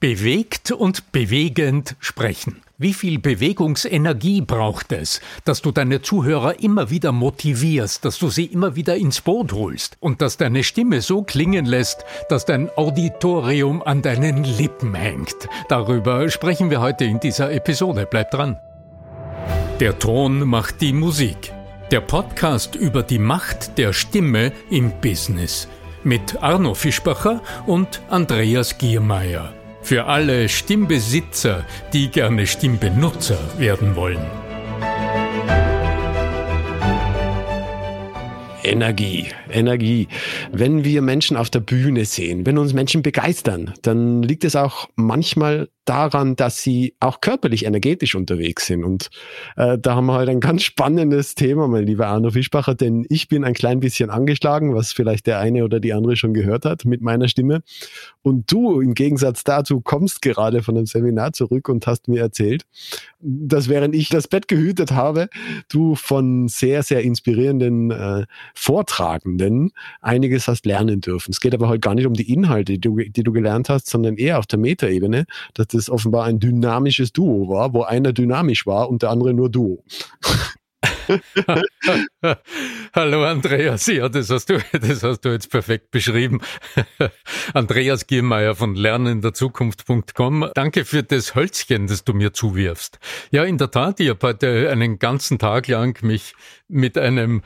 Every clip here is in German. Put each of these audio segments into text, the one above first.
Bewegt und bewegend sprechen. Wie viel Bewegungsenergie braucht es, dass du deine Zuhörer immer wieder motivierst, dass du sie immer wieder ins Boot holst und dass deine Stimme so klingen lässt, dass dein Auditorium an deinen Lippen hängt? Darüber sprechen wir heute in dieser Episode. Bleib dran. Der Ton macht die Musik. Der Podcast über die Macht der Stimme im Business mit Arno Fischbacher und Andreas Giermeier. Für alle Stimmbesitzer, die gerne Stimmbenutzer werden wollen. Energie, Energie. Wenn wir Menschen auf der Bühne sehen, wenn uns Menschen begeistern, dann liegt es auch manchmal daran, dass sie auch körperlich energetisch unterwegs sind. Und äh, da haben wir halt ein ganz spannendes Thema, mein lieber Arno Fischbacher, denn ich bin ein klein bisschen angeschlagen, was vielleicht der eine oder die andere schon gehört hat mit meiner Stimme. Und du im Gegensatz dazu kommst gerade von einem Seminar zurück und hast mir erzählt, dass während ich das Bett gehütet habe, du von sehr, sehr inspirierenden äh, Vortragenden einiges hast lernen dürfen. Es geht aber heute gar nicht um die Inhalte, die du, die du gelernt hast, sondern eher auf der Metaebene, dass das offenbar ein dynamisches Duo war, wo einer dynamisch war und der andere nur Duo. Hallo Andreas, ja, das hast du, das hast du jetzt perfekt beschrieben. Andreas Giermeier von lernenderzukunft.com. Danke für das Hölzchen, das du mir zuwirfst. Ja, in der Tat, ich habe heute einen ganzen Tag lang mich mit einem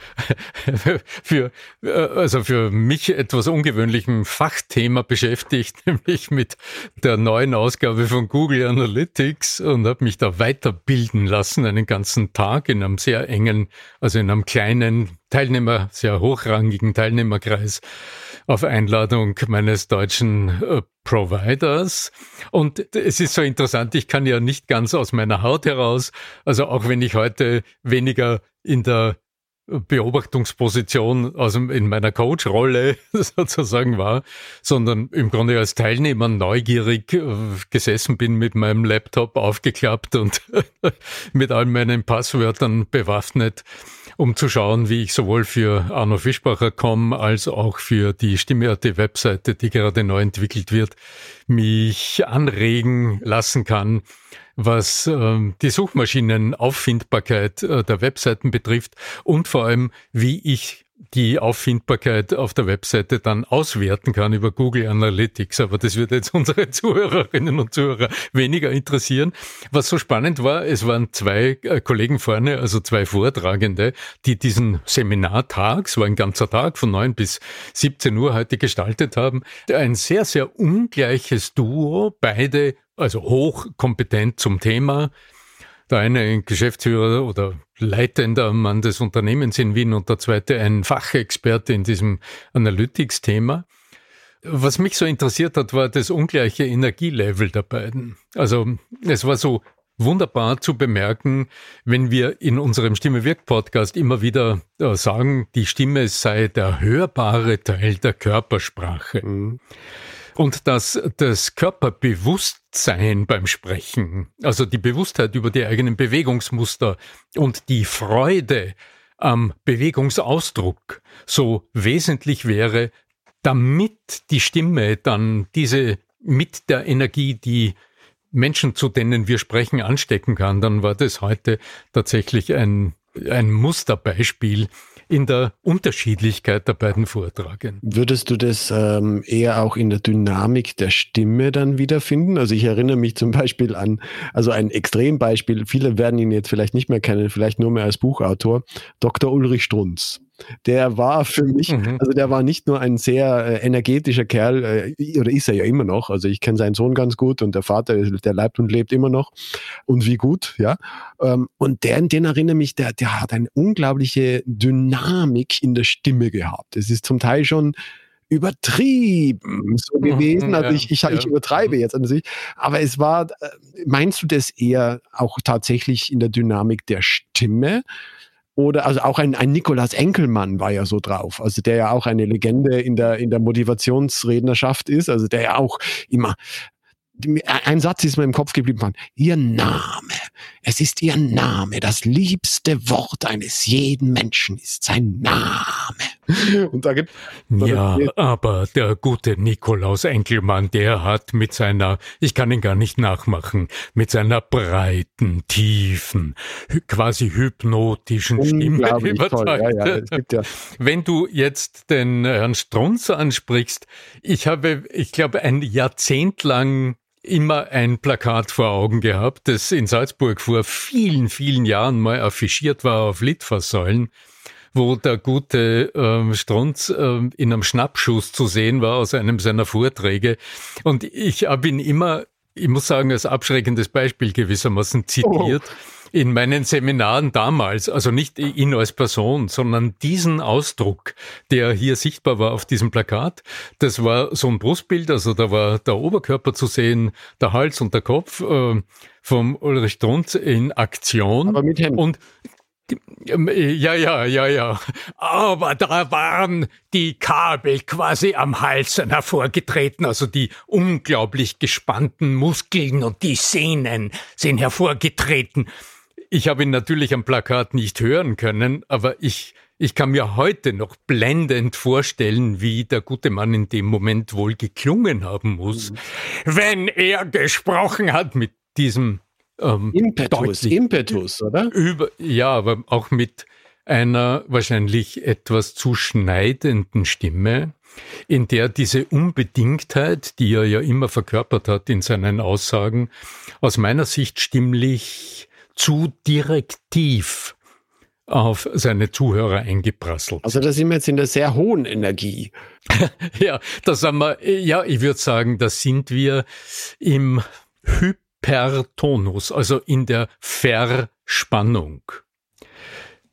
für, also für mich etwas ungewöhnlichen Fachthema beschäftigt, nämlich mit der neuen Ausgabe von Google Analytics und habe mich da weiterbilden lassen, einen ganzen Tag in einem sehr engen, also in einem kleinen Teilnehmer, sehr hochrangigen Teilnehmerkreis auf Einladung meines deutschen äh, Providers. Und es ist so interessant, ich kann ja nicht ganz aus meiner Haut heraus, also auch wenn ich heute weniger in der Beobachtungsposition aus in meiner Coach-Rolle sozusagen war, sondern im Grunde als Teilnehmer neugierig äh, gesessen bin mit meinem Laptop aufgeklappt und mit all meinen Passwörtern bewaffnet, um zu schauen, wie ich sowohl für Arno Fischbacher komme, als auch für die Stimme.at Webseite, die gerade neu entwickelt wird, mich anregen lassen kann, was äh, die Suchmaschinenauffindbarkeit äh, der Webseiten betrifft und vor allem, wie ich die Auffindbarkeit auf der Webseite dann auswerten kann über Google Analytics. Aber das wird jetzt unsere Zuhörerinnen und Zuhörer weniger interessieren. Was so spannend war, es waren zwei äh, Kollegen vorne, also zwei Vortragende, die diesen Seminartag, es war ein ganzer Tag von neun bis 17 Uhr heute gestaltet haben. Ein sehr, sehr ungleiches Duo, beide also hochkompetent zum Thema. Der eine ein Geschäftsführer oder leitender Mann des Unternehmens in Wien und der zweite ein Fachexperte in diesem Analytics-Thema. Was mich so interessiert hat, war das ungleiche Energielevel der beiden. Also es war so wunderbar zu bemerken, wenn wir in unserem Stimme wirkt Podcast immer wieder äh, sagen, die Stimme sei der hörbare Teil der Körpersprache. Mhm und dass das Körperbewusstsein beim Sprechen, also die Bewusstheit über die eigenen Bewegungsmuster und die Freude am Bewegungsausdruck so wesentlich wäre, damit die Stimme dann diese mit der Energie, die Menschen, zu denen wir sprechen, anstecken kann, dann war das heute tatsächlich ein, ein Musterbeispiel in der Unterschiedlichkeit der beiden Vortragenden. Würdest du das ähm, eher auch in der Dynamik der Stimme dann wiederfinden? Also ich erinnere mich zum Beispiel an, also ein Extrembeispiel, viele werden ihn jetzt vielleicht nicht mehr kennen, vielleicht nur mehr als Buchautor, Dr. Ulrich Strunz der war für mich, mhm. also der war nicht nur ein sehr äh, energetischer Kerl, äh, oder ist er ja immer noch, also ich kenne seinen Sohn ganz gut und der Vater, der leibt und lebt immer noch und wie gut, ja. Ähm, und der, den erinnere mich, der, der hat eine unglaubliche Dynamik in der Stimme gehabt. Es ist zum Teil schon übertrieben so mhm, gewesen. Also ich, ich, ich übertreibe mhm. jetzt an sich. Aber es war, äh, meinst du das eher auch tatsächlich in der Dynamik der Stimme? Oder also auch ein, ein Nikolaus Enkelmann war ja so drauf, also der ja auch eine Legende in der, in der Motivationsrednerschaft ist, also der ja auch immer ein Satz ist mir im Kopf geblieben, ihr Name. Es ist ihr Name. Das liebste Wort eines jeden Menschen ist sein Name. Und da gibt Ja, aber der gute Nikolaus Enkelmann, der hat mit seiner, ich kann ihn gar nicht nachmachen, mit seiner breiten, tiefen, quasi hypnotischen Stimme überzeugt. Ja, ja, ja. Wenn du jetzt den Herrn Strunz ansprichst, ich habe, ich glaube, ein Jahrzehnt lang immer ein Plakat vor Augen gehabt, das in Salzburg vor vielen, vielen Jahren mal affichiert war auf Litfaßsäulen, wo der gute ähm, Strunz ähm, in einem Schnappschuss zu sehen war aus einem seiner Vorträge. Und ich habe ihn immer, ich muss sagen, als abschreckendes Beispiel gewissermaßen zitiert. Oh in meinen Seminaren damals, also nicht ihn als Person, sondern diesen Ausdruck, der hier sichtbar war auf diesem Plakat, das war so ein Brustbild, also da war der Oberkörper zu sehen, der Hals und der Kopf äh, vom Ulrich Strunz in Aktion. Aber mit Hemd. Und ja, ja, ja, ja. Aber da waren die Kabel quasi am Hals hervorgetreten, also die unglaublich gespannten Muskeln und die Sehnen sind hervorgetreten. Ich habe ihn natürlich am Plakat nicht hören können, aber ich, ich kann mir heute noch blendend vorstellen, wie der gute Mann in dem Moment wohl geklungen haben muss, mhm. wenn er gesprochen hat mit diesem ähm, Impetus, Impetus, oder? Über, ja, aber auch mit einer wahrscheinlich etwas zu schneidenden Stimme, in der diese Unbedingtheit, die er ja immer verkörpert hat in seinen Aussagen, aus meiner Sicht stimmlich zu direktiv auf seine Zuhörer eingeprasselt. Also da sind wir jetzt in der sehr hohen Energie. ja, das haben wir, ja, ich würde sagen, da sind wir im Hypertonus, also in der Verspannung.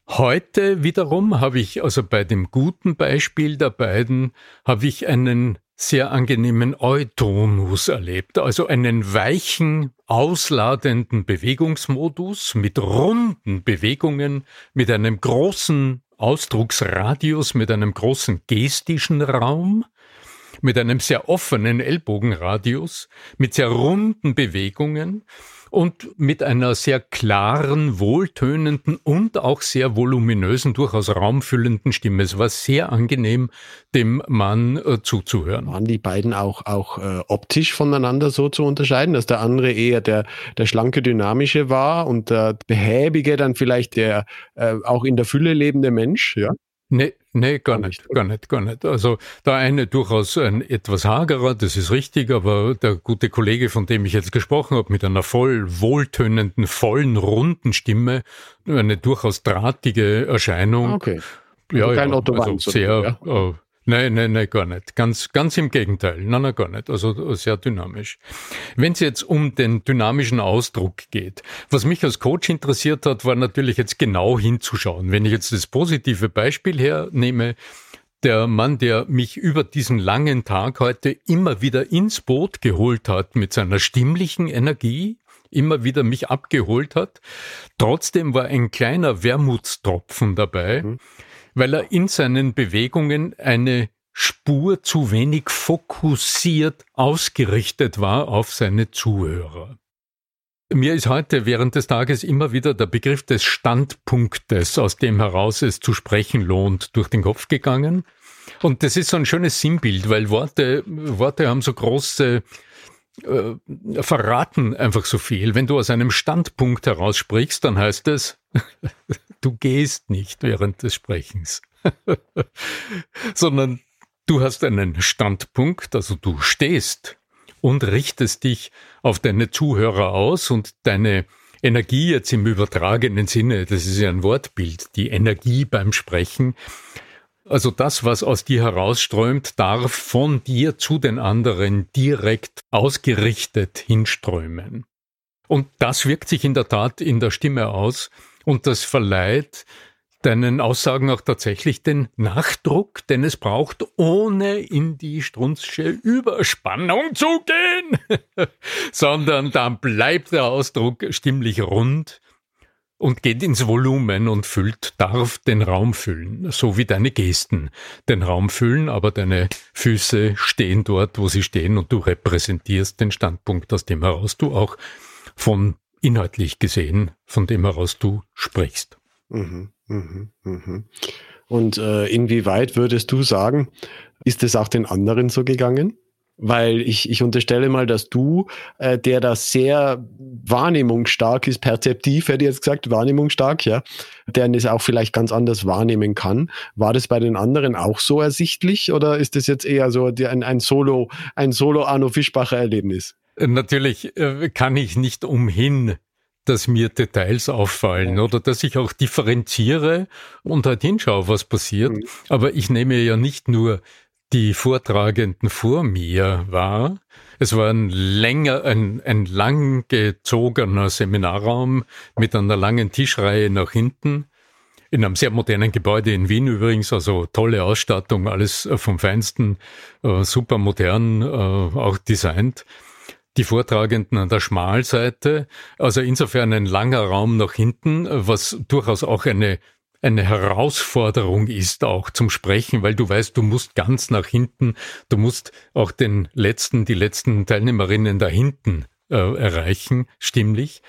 Heute wiederum habe ich, also bei dem guten Beispiel der beiden, habe ich einen sehr angenehmen Eutonus erlebt, also einen weichen, ausladenden Bewegungsmodus mit runden Bewegungen, mit einem großen Ausdrucksradius, mit einem großen gestischen Raum, mit einem sehr offenen Ellbogenradius, mit sehr runden Bewegungen und mit einer sehr klaren, wohltönenden und auch sehr voluminösen, durchaus raumfüllenden Stimme. Es war sehr angenehm, dem Mann äh, zuzuhören. Waren die beiden auch, auch äh, optisch voneinander so zu unterscheiden, dass der andere eher der, der schlanke, dynamische war und der behäbige dann vielleicht der äh, auch in der Fülle lebende Mensch, ja? Nee, nee, gar nicht, gar nicht, gar nicht. Also der eine durchaus ein etwas hagerer, das ist richtig, aber der gute Kollege, von dem ich jetzt gesprochen habe, mit einer voll wohltönenden, vollen, runden Stimme, eine durchaus drahtige Erscheinung. Okay. Ja, also kein ja, Otto also sehr, ja. Nein, nein, nein, gar nicht. Ganz, ganz im Gegenteil. Nein, nein, gar nicht. Also sehr dynamisch. Wenn es jetzt um den dynamischen Ausdruck geht, was mich als Coach interessiert hat, war natürlich jetzt genau hinzuschauen. Wenn ich jetzt das positive Beispiel hernehme, der Mann, der mich über diesen langen Tag heute immer wieder ins Boot geholt hat mit seiner stimmlichen Energie, immer wieder mich abgeholt hat. Trotzdem war ein kleiner Wermutstropfen dabei. Mhm weil er in seinen Bewegungen eine Spur zu wenig fokussiert ausgerichtet war auf seine Zuhörer. Mir ist heute während des Tages immer wieder der Begriff des Standpunktes, aus dem heraus es zu sprechen lohnt, durch den Kopf gegangen. Und das ist so ein schönes Sinnbild, weil Worte, Worte haben so große, äh, verraten einfach so viel. Wenn du aus einem Standpunkt heraus sprichst, dann heißt es, du gehst nicht während des Sprechens, sondern du hast einen Standpunkt, also du stehst und richtest dich auf deine Zuhörer aus und deine Energie jetzt im übertragenen Sinne, das ist ja ein Wortbild, die Energie beim Sprechen, also das, was aus dir herausströmt, darf von dir zu den anderen direkt ausgerichtet hinströmen. Und das wirkt sich in der Tat in der Stimme aus und das verleiht deinen Aussagen auch tatsächlich den Nachdruck, den es braucht, ohne in die strunzsche Überspannung zu gehen, sondern dann bleibt der Ausdruck stimmlich rund und geht ins Volumen und füllt, darf den Raum füllen, so wie deine Gesten den Raum füllen, aber deine Füße stehen dort, wo sie stehen und du repräsentierst den Standpunkt, aus dem heraus du auch von inhaltlich gesehen, von dem heraus du sprichst. Mhm, mh, mh. Und äh, inwieweit würdest du sagen, ist es auch den anderen so gegangen? weil ich, ich unterstelle mal, dass du, äh, der da sehr wahrnehmungsstark ist, perzeptiv hätte ich jetzt gesagt, wahrnehmungsstark, ja, der es auch vielleicht ganz anders wahrnehmen kann. War das bei den anderen auch so ersichtlich oder ist das jetzt eher so ein, ein Solo, ein Solo Arno Fischbacher Erlebnis? Natürlich äh, kann ich nicht umhin, dass mir Details auffallen oder dass ich auch differenziere und halt hinschaue, was passiert. Mhm. Aber ich nehme ja nicht nur die Vortragenden vor mir war. Es war ein länger, ein, ein lang gezogener Seminarraum mit einer langen Tischreihe nach hinten. In einem sehr modernen Gebäude in Wien übrigens, also tolle Ausstattung, alles vom Feinsten, äh, super modern, äh, auch designt. Die Vortragenden an der Schmalseite, also insofern ein langer Raum nach hinten, was durchaus auch eine eine Herausforderung ist auch zum Sprechen, weil du weißt, du musst ganz nach hinten, du musst auch den letzten, die letzten Teilnehmerinnen da hinten äh, erreichen, stimmlich.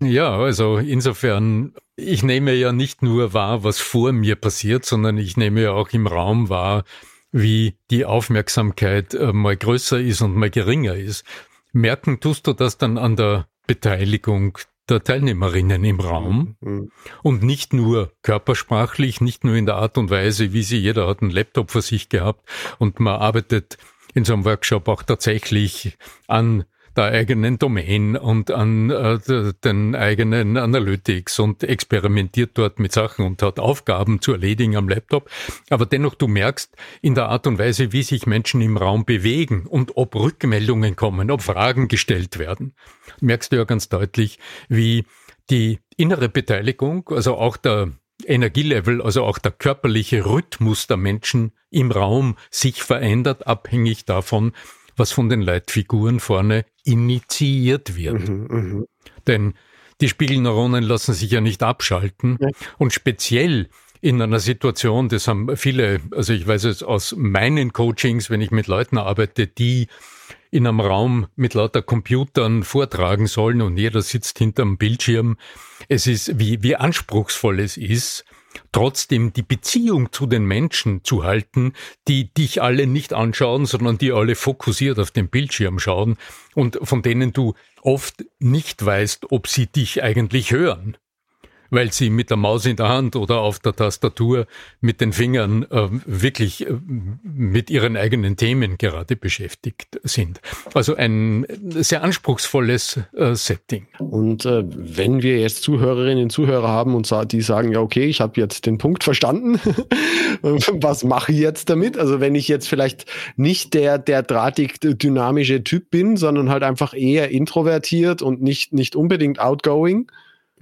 Ja, also insofern, ich nehme ja nicht nur wahr, was vor mir passiert, sondern ich nehme ja auch im Raum wahr, wie die Aufmerksamkeit äh, mal größer ist und mal geringer ist. Merken tust du das dann an der Beteiligung der Teilnehmerinnen im Raum mhm. und nicht nur körpersprachlich, nicht nur in der Art und Weise, wie sie, jeder hat einen Laptop vor sich gehabt und man arbeitet in so einem Workshop auch tatsächlich an der eigenen Domain und an äh, den eigenen Analytics und experimentiert dort mit Sachen und hat Aufgaben zu erledigen am Laptop. Aber dennoch, du merkst in der Art und Weise, wie sich Menschen im Raum bewegen und ob Rückmeldungen kommen, ob Fragen gestellt werden, merkst du ja ganz deutlich, wie die innere Beteiligung, also auch der Energielevel, also auch der körperliche Rhythmus der Menschen im Raum sich verändert, abhängig davon, was von den Leitfiguren vorne initiiert wird. Mhm, mh. Denn die Spiegelneuronen lassen sich ja nicht abschalten ja. und speziell in einer Situation, das haben viele, also ich weiß es aus meinen Coachings, wenn ich mit Leuten arbeite, die in einem Raum mit lauter Computern vortragen sollen und jeder sitzt hinterm Bildschirm. Es ist, wie, wie anspruchsvoll es ist, trotzdem die Beziehung zu den Menschen zu halten, die dich alle nicht anschauen, sondern die alle fokussiert auf den Bildschirm schauen und von denen du oft nicht weißt, ob sie dich eigentlich hören weil sie mit der Maus in der Hand oder auf der Tastatur mit den Fingern äh, wirklich äh, mit ihren eigenen Themen gerade beschäftigt sind. Also ein sehr anspruchsvolles äh, Setting. Und äh, wenn wir jetzt Zuhörerinnen und Zuhörer haben und die sagen, ja, okay, ich habe jetzt den Punkt verstanden, was mache ich jetzt damit? Also wenn ich jetzt vielleicht nicht der, der drahtig dynamische Typ bin, sondern halt einfach eher introvertiert und nicht, nicht unbedingt outgoing,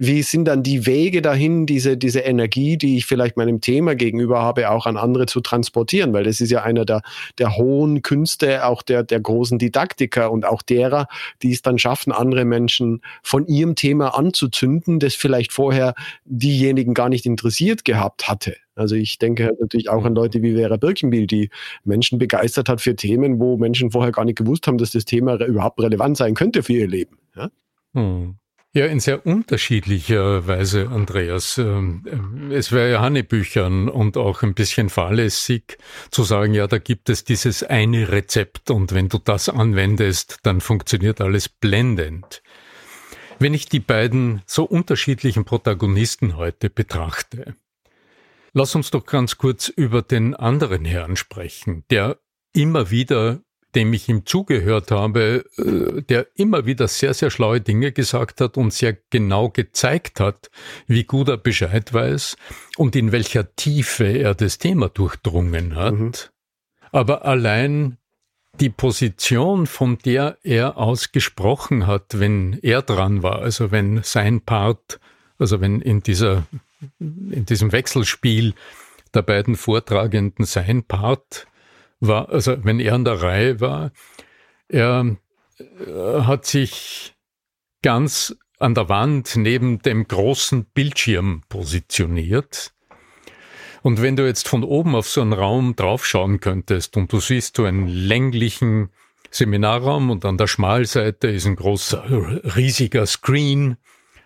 wie sind dann die Wege dahin, diese, diese Energie, die ich vielleicht meinem Thema gegenüber habe, auch an andere zu transportieren? Weil das ist ja einer der, der hohen Künste, auch der, der großen Didaktiker und auch derer, die es dann schaffen, andere Menschen von ihrem Thema anzuzünden, das vielleicht vorher diejenigen gar nicht interessiert gehabt hatte. Also ich denke natürlich auch an Leute wie Vera Birkenbiel, die Menschen begeistert hat für Themen, wo Menschen vorher gar nicht gewusst haben, dass das Thema überhaupt relevant sein könnte für ihr Leben. Ja? Hm. Ja, in sehr unterschiedlicher Weise, Andreas. Ähm, ähm, es wäre ja Hannebüchern und auch ein bisschen fahrlässig zu sagen, ja, da gibt es dieses eine Rezept und wenn du das anwendest, dann funktioniert alles blendend. Wenn ich die beiden so unterschiedlichen Protagonisten heute betrachte, lass uns doch ganz kurz über den anderen Herrn sprechen, der immer wieder dem ich ihm zugehört habe, äh, der immer wieder sehr, sehr schlaue Dinge gesagt hat und sehr genau gezeigt hat, wie gut er Bescheid weiß und in welcher Tiefe er das Thema durchdrungen hat. Mhm. Aber allein die Position, von der er ausgesprochen hat, wenn er dran war, also wenn sein Part, also wenn in dieser, in diesem Wechselspiel der beiden Vortragenden sein Part war, also wenn er an der Reihe war, er äh, hat sich ganz an der Wand neben dem großen Bildschirm positioniert. Und wenn du jetzt von oben auf so einen Raum draufschauen könntest und du siehst so einen länglichen Seminarraum und an der Schmalseite ist ein großer, riesiger Screen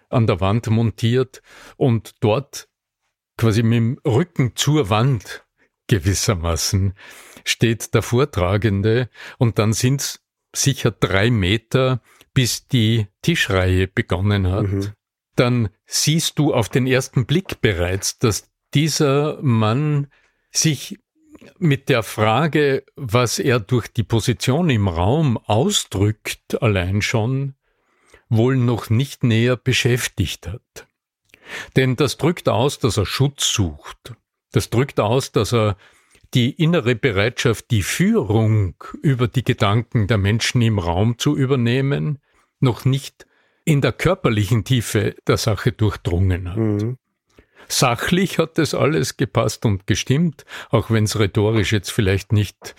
an der Wand montiert und dort quasi mit dem Rücken zur Wand gewissermaßen steht der Vortragende und dann sind es sicher drei Meter, bis die Tischreihe begonnen hat. Mhm. Dann siehst du auf den ersten Blick bereits, dass dieser Mann sich mit der Frage, was er durch die Position im Raum ausdrückt, allein schon, wohl noch nicht näher beschäftigt hat. Denn das drückt aus, dass er Schutz sucht. Das drückt aus, dass er die innere Bereitschaft, die Führung über die Gedanken der Menschen im Raum zu übernehmen, noch nicht in der körperlichen Tiefe der Sache durchdrungen hat. Mhm. Sachlich hat das alles gepasst und gestimmt, auch wenn es rhetorisch jetzt vielleicht nicht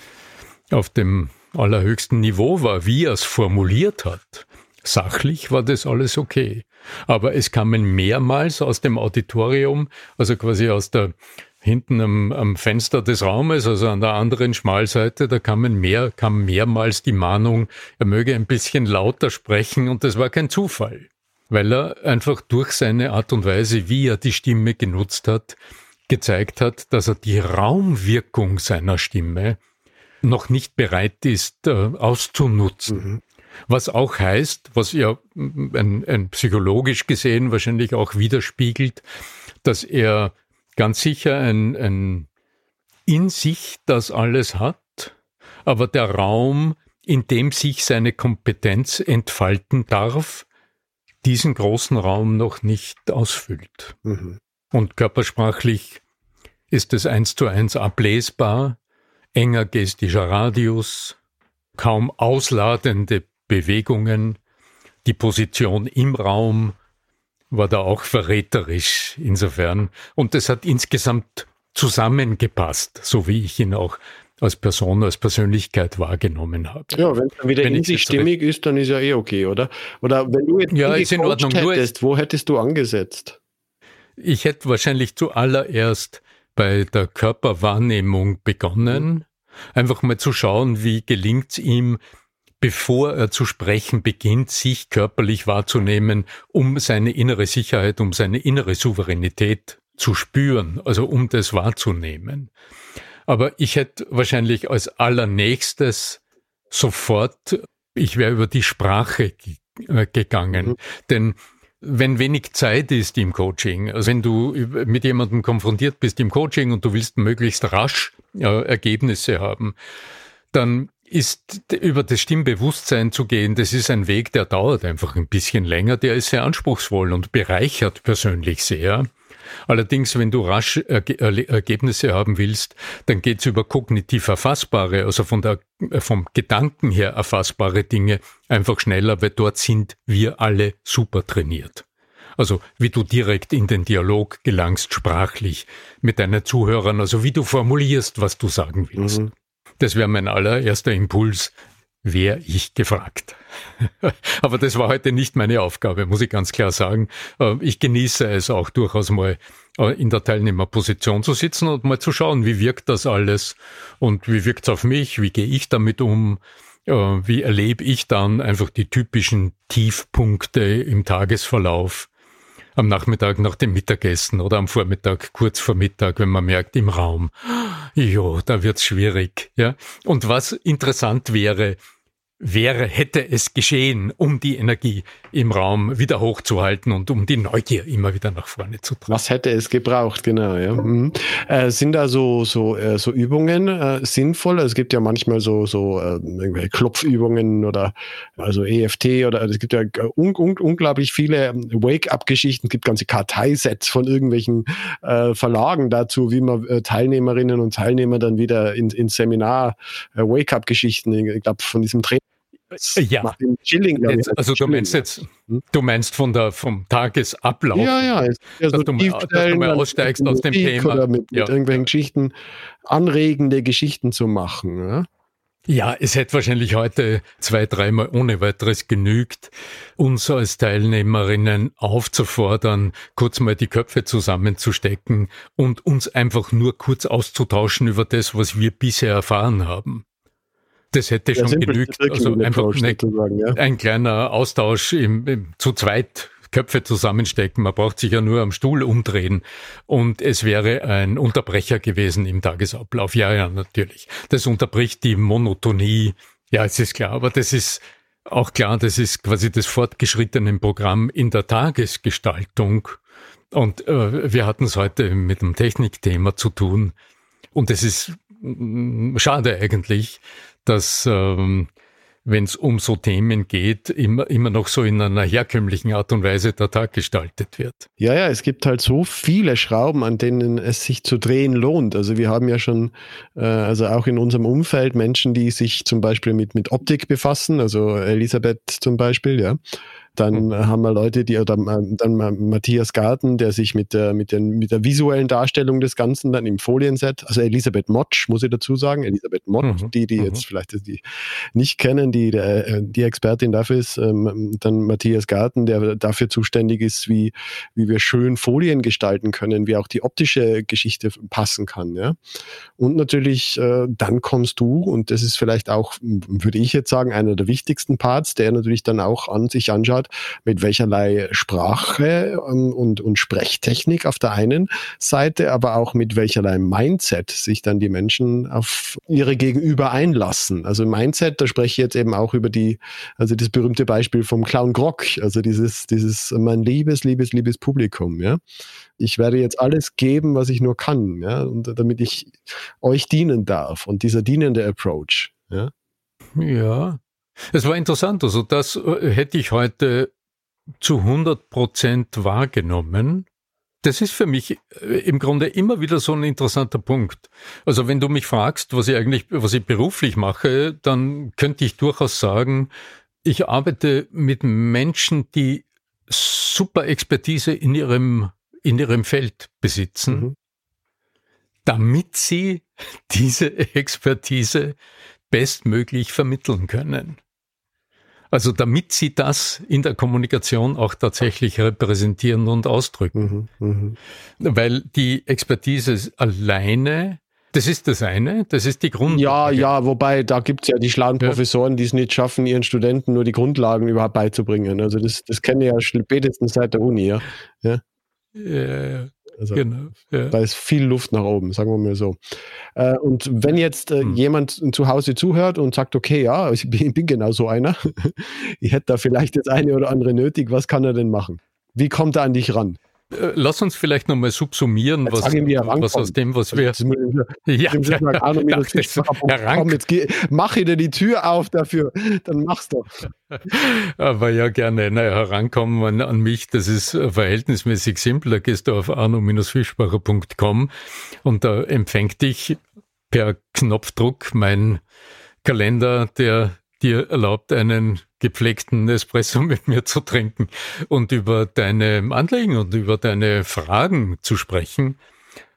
auf dem allerhöchsten Niveau war, wie er es formuliert hat. Sachlich war das alles okay. Aber es kamen mehrmals aus dem Auditorium, also quasi aus der hinten am, am Fenster des Raumes, also an der anderen Schmalseite, da kamen mehr, kam mehrmals die Mahnung, er möge ein bisschen lauter sprechen und das war kein Zufall weil er einfach durch seine Art und Weise, wie er die Stimme genutzt hat, gezeigt hat, dass er die Raumwirkung seiner Stimme noch nicht bereit ist äh, auszunutzen. Mhm. Was auch heißt, was ja ein, ein psychologisch gesehen wahrscheinlich auch widerspiegelt, dass er ganz sicher ein, ein in sich das alles hat, aber der Raum, in dem sich seine Kompetenz entfalten darf, diesen großen Raum noch nicht ausfüllt. Mhm. Und körpersprachlich ist es eins zu eins ablesbar, enger gestischer Radius, kaum ausladende Bewegungen, die Position im Raum war da auch verräterisch insofern. Und es hat insgesamt zusammengepasst, so wie ich ihn auch als Person, als Persönlichkeit wahrgenommen habe. Ja, wenn es wieder wenn in sich stimmig ist, dann ist ja eh okay, oder? Oder wenn du jetzt ja, ist in Ordnung. hättest, wo hättest du angesetzt? Ich hätte wahrscheinlich zuallererst bei der Körperwahrnehmung begonnen, einfach mal zu schauen, wie gelingt es ihm, bevor er zu sprechen beginnt, sich körperlich wahrzunehmen, um seine innere Sicherheit, um seine innere Souveränität zu spüren, also um das wahrzunehmen. Aber ich hätte wahrscheinlich als allernächstes sofort, ich wäre über die Sprache äh, gegangen. Mhm. Denn wenn wenig Zeit ist im Coaching, also wenn du mit jemandem konfrontiert bist im Coaching und du willst möglichst rasch äh, Ergebnisse haben, dann ist über das Stimmbewusstsein zu gehen, das ist ein Weg, der dauert einfach ein bisschen länger, der ist sehr anspruchsvoll und bereichert persönlich sehr. Allerdings, wenn du rasch Ergebnisse haben willst, dann geht's über kognitiv erfassbare, also von der, vom Gedanken her erfassbare Dinge einfach schneller, weil dort sind wir alle super trainiert. Also wie du direkt in den Dialog gelangst, sprachlich mit deinen Zuhörern, also wie du formulierst, was du sagen willst. Mhm. Das wäre mein allererster Impuls, wäre ich gefragt. Aber das war heute nicht meine Aufgabe, muss ich ganz klar sagen. Äh, ich genieße es auch durchaus mal äh, in der Teilnehmerposition zu sitzen und mal zu schauen, wie wirkt das alles und wie wirkt es auf mich, wie gehe ich damit um, äh, wie erlebe ich dann einfach die typischen Tiefpunkte im Tagesverlauf am Nachmittag nach dem Mittagessen oder am Vormittag kurz vor Mittag, wenn man merkt im Raum, jo, da wird's schwierig, ja. Und was interessant wäre, wäre, hätte es geschehen, um die Energie im Raum wieder hochzuhalten und um die Neugier immer wieder nach vorne zu tragen. Was hätte es gebraucht, genau, ja. Mhm. Äh, sind da so, so, äh, so Übungen äh, sinnvoll? Es gibt ja manchmal so, so äh, irgendwelche Klopfübungen oder also EFT oder es gibt ja un, un, unglaublich viele Wake-up-Geschichten, es gibt ganze Karteisets von irgendwelchen äh, Verlagen dazu, wie man äh, Teilnehmerinnen und Teilnehmer dann wieder ins in Seminar äh, Wake-up-Geschichten, ich glaube von diesem Trainer ja. Chilling, jetzt, also du meinst jetzt, hm? du meinst von der, vom Tagesablauf, ja, ja, ja dass, du mal, dass du mal aussteigst aus dem Thema. Oder mit, ja. mit irgendwelchen Geschichten, anregende Geschichten zu machen. Ja? Ja, es hätte wahrscheinlich heute zwei, dreimal ohne weiteres genügt, uns als Teilnehmerinnen aufzufordern, kurz mal die Köpfe zusammenzustecken und uns einfach nur kurz auszutauschen über das, was wir bisher erfahren haben. Das hätte ja, schon genügt. Also einfach eine, ja. ein kleiner Austausch im, im, zu zweit Köpfe zusammenstecken. Man braucht sich ja nur am Stuhl umdrehen und es wäre ein Unterbrecher gewesen im Tagesablauf. Ja, ja, natürlich. Das unterbricht die Monotonie. Ja, es ist klar, aber das ist auch klar, das ist quasi das fortgeschrittene Programm in der Tagesgestaltung. Und äh, wir hatten es heute mit einem Technikthema zu tun. Und es ist mm, schade eigentlich, dass ähm, wenn es um so Themen geht, immer, immer noch so in einer herkömmlichen Art und Weise der Tag gestaltet wird. Ja, ja, es gibt halt so viele Schrauben, an denen es sich zu drehen lohnt. Also wir haben ja schon, äh, also auch in unserem Umfeld Menschen, die sich zum Beispiel mit, mit Optik befassen, also Elisabeth zum Beispiel, ja. Dann mhm. haben wir Leute, die, oder dann Matthias Garten, der sich mit der, mit, den, mit der visuellen Darstellung des Ganzen dann im Folienset, also Elisabeth Motsch, muss ich dazu sagen, Elisabeth Motsch, mhm. die, die mhm. jetzt vielleicht die nicht kennen, die, der, äh, die Expertin dafür ist, ähm, dann Matthias Garten, der dafür zuständig ist, wie, wie wir schön Folien gestalten können, wie auch die optische Geschichte passen kann, ja. Und natürlich, äh, dann kommst du, und das ist vielleicht auch, würde ich jetzt sagen, einer der wichtigsten Parts, der natürlich dann auch an sich anschaut, hat, mit welcherlei Sprache ähm, und, und Sprechtechnik auf der einen Seite, aber auch mit welcherlei Mindset sich dann die Menschen auf ihre Gegenüber einlassen. Also Mindset, da spreche ich jetzt eben auch über die, also das berühmte Beispiel vom Clown Grock, also dieses, dieses mein liebes, liebes, liebes Publikum, ja. Ich werde jetzt alles geben, was ich nur kann, ja, und damit ich euch dienen darf. Und dieser dienende Approach, ja. Ja, es war interessant, also das äh, hätte ich heute zu 100 Prozent wahrgenommen. Das ist für mich äh, im Grunde immer wieder so ein interessanter Punkt. Also wenn du mich fragst, was ich eigentlich, was ich beruflich mache, dann könnte ich durchaus sagen, ich arbeite mit Menschen, die super Expertise in ihrem, in ihrem Feld besitzen, mhm. damit sie diese Expertise bestmöglich vermitteln können. Also damit sie das in der Kommunikation auch tatsächlich repräsentieren und ausdrücken. Mhm, mh. Weil die Expertise alleine das ist das eine, das ist die Grundlage. Ja, ja, wobei da gibt es ja die schlauen Professoren, die es nicht schaffen, ihren Studenten nur die Grundlagen überhaupt beizubringen. Also das, das kenne ich ja spätestens seit der Uni, ja. ja. ja also genau, ja. da ist viel Luft nach oben, sagen wir mal so. Äh, und wenn jetzt äh, hm. jemand zu Hause zuhört und sagt, okay, ja, ich bin, bin genau so einer, ich hätte da vielleicht das eine oder andere nötig, was kann er denn machen? Wie kommt er an dich ran? Äh, lass uns vielleicht nochmal subsumieren, was, was aus dem, was wir. Also, ja, ja, Komm, jetzt geh, mach dir die Tür auf dafür, dann mach's doch. Aber ja, gerne. Naja, herankommen an, an mich, das ist äh, verhältnismäßig simpel. Da gehst du auf arno-fischbacher.com und da empfängt dich per Knopfdruck mein Kalender, der dir erlaubt, einen gepflegten Espresso mit mir zu trinken und über deine Anliegen und über deine Fragen zu sprechen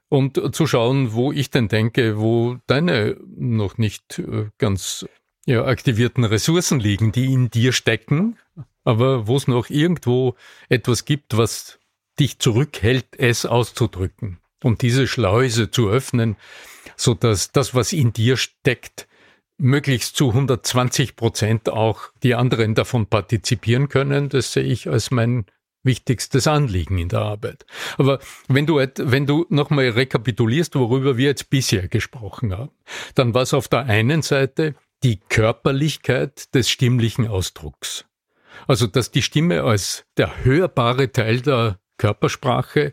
und zu schauen, wo ich denn denke, wo deine noch nicht äh, ganz ja, aktivierten Ressourcen liegen, die in dir stecken, aber wo es noch irgendwo etwas gibt, was dich zurückhält, es auszudrücken und diese Schleuse zu öffnen, so dass das, was in dir steckt, möglichst zu 120 Prozent auch die anderen davon partizipieren können. Das sehe ich als mein wichtigstes Anliegen in der Arbeit. Aber wenn du, wenn du nochmal rekapitulierst, worüber wir jetzt bisher gesprochen haben, dann war es auf der einen Seite die Körperlichkeit des stimmlichen Ausdrucks. Also, dass die Stimme als der hörbare Teil der Körpersprache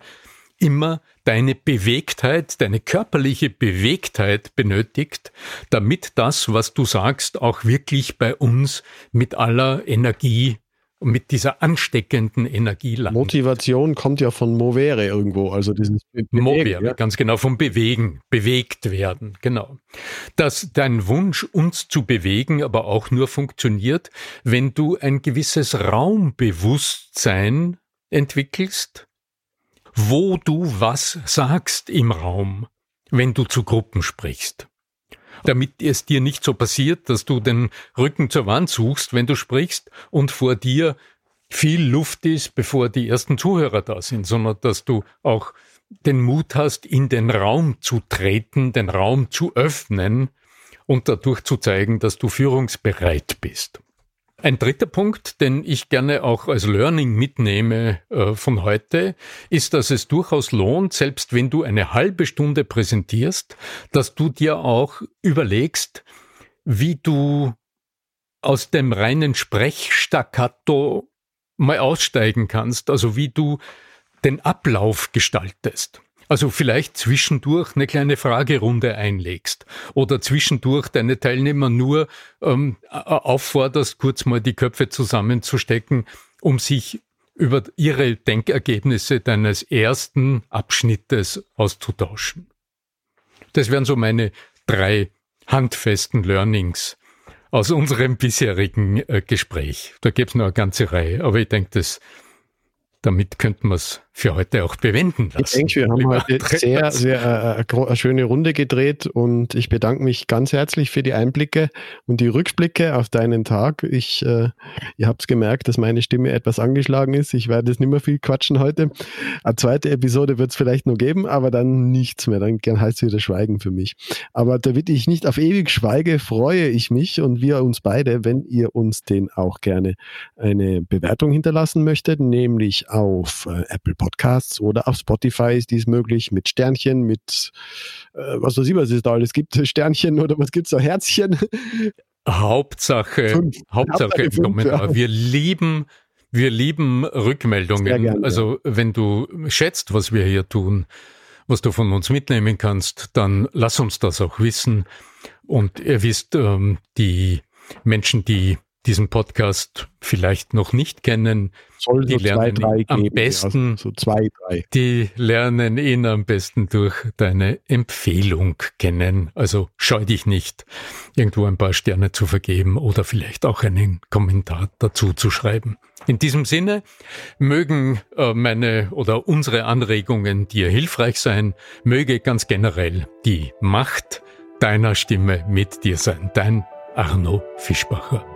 immer deine Bewegtheit, deine körperliche Bewegtheit benötigt, damit das, was du sagst, auch wirklich bei uns mit aller Energie mit dieser ansteckenden Energie landet. Motivation kommt ja von movere irgendwo, also dieses Bewegen, movere, ja? ganz genau, vom Bewegen, bewegt werden, genau. Dass dein Wunsch, uns zu bewegen, aber auch nur funktioniert, wenn du ein gewisses Raumbewusstsein entwickelst, wo du was sagst im Raum, wenn du zu Gruppen sprichst. damit es dir nicht so passiert, dass du den Rücken zur Wand suchst, wenn du sprichst und vor dir viel Luft ist, bevor die ersten Zuhörer da sind, sondern dass du auch den Mut hast, in den Raum zu treten, den Raum zu öffnen und dadurch zu zeigen, dass du führungsbereit bist. Ein dritter Punkt, den ich gerne auch als Learning mitnehme äh, von heute, ist, dass es durchaus lohnt, selbst wenn du eine halbe Stunde präsentierst, dass du dir auch überlegst, wie du aus dem reinen Sprechstaccato mal aussteigen kannst, also wie du den Ablauf gestaltest. Also vielleicht zwischendurch eine kleine Fragerunde einlegst oder zwischendurch deine Teilnehmer nur ähm, aufforderst, kurz mal die Köpfe zusammenzustecken, um sich über ihre Denkergebnisse deines ersten Abschnittes auszutauschen. Das wären so meine drei handfesten Learnings aus unserem bisherigen äh, Gespräch. Da gäbe es noch eine ganze Reihe, aber ich denke, damit könnten wir es für heute auch bewenden lassen. Ich denke, wir haben heute sehr, sehr äh, eine schöne Runde gedreht und ich bedanke mich ganz herzlich für die Einblicke und die Rückblicke auf deinen Tag. Ich, äh, ihr habt gemerkt, dass meine Stimme etwas angeschlagen ist. Ich werde jetzt nicht mehr viel quatschen heute. Eine zweite Episode wird es vielleicht noch geben, aber dann nichts mehr. Dann heißt es wieder Schweigen für mich. Aber damit ich nicht auf ewig schweige, freue ich mich und wir uns beide, wenn ihr uns den auch gerne eine Bewertung hinterlassen möchtet, nämlich auf äh, Apple Podcasts oder auf Spotify ist dies möglich mit Sternchen, mit äh, was weiß ich, was es da alles gibt, Sternchen oder was gibt es da, Herzchen. Hauptsache, fünf. Hauptsache, Hauptsache fünf, Kommentar. Ja. Wir lieben wir lieben Rückmeldungen. also wenn du schätzt, was wir hier tun, was du von uns mitnehmen kannst, dann lass uns das auch wissen. Und ihr wisst, ähm, die Menschen, die diesen Podcast vielleicht noch nicht kennen, Soll die so lernen zwei, am geben, besten, ja, so zwei, drei. die lernen ihn am besten durch deine Empfehlung kennen. Also scheu dich nicht, irgendwo ein paar Sterne zu vergeben oder vielleicht auch einen Kommentar dazu zu schreiben. In diesem Sinne mögen äh, meine oder unsere Anregungen dir hilfreich sein, möge ganz generell die Macht deiner Stimme mit dir sein. Dein Arno Fischbacher.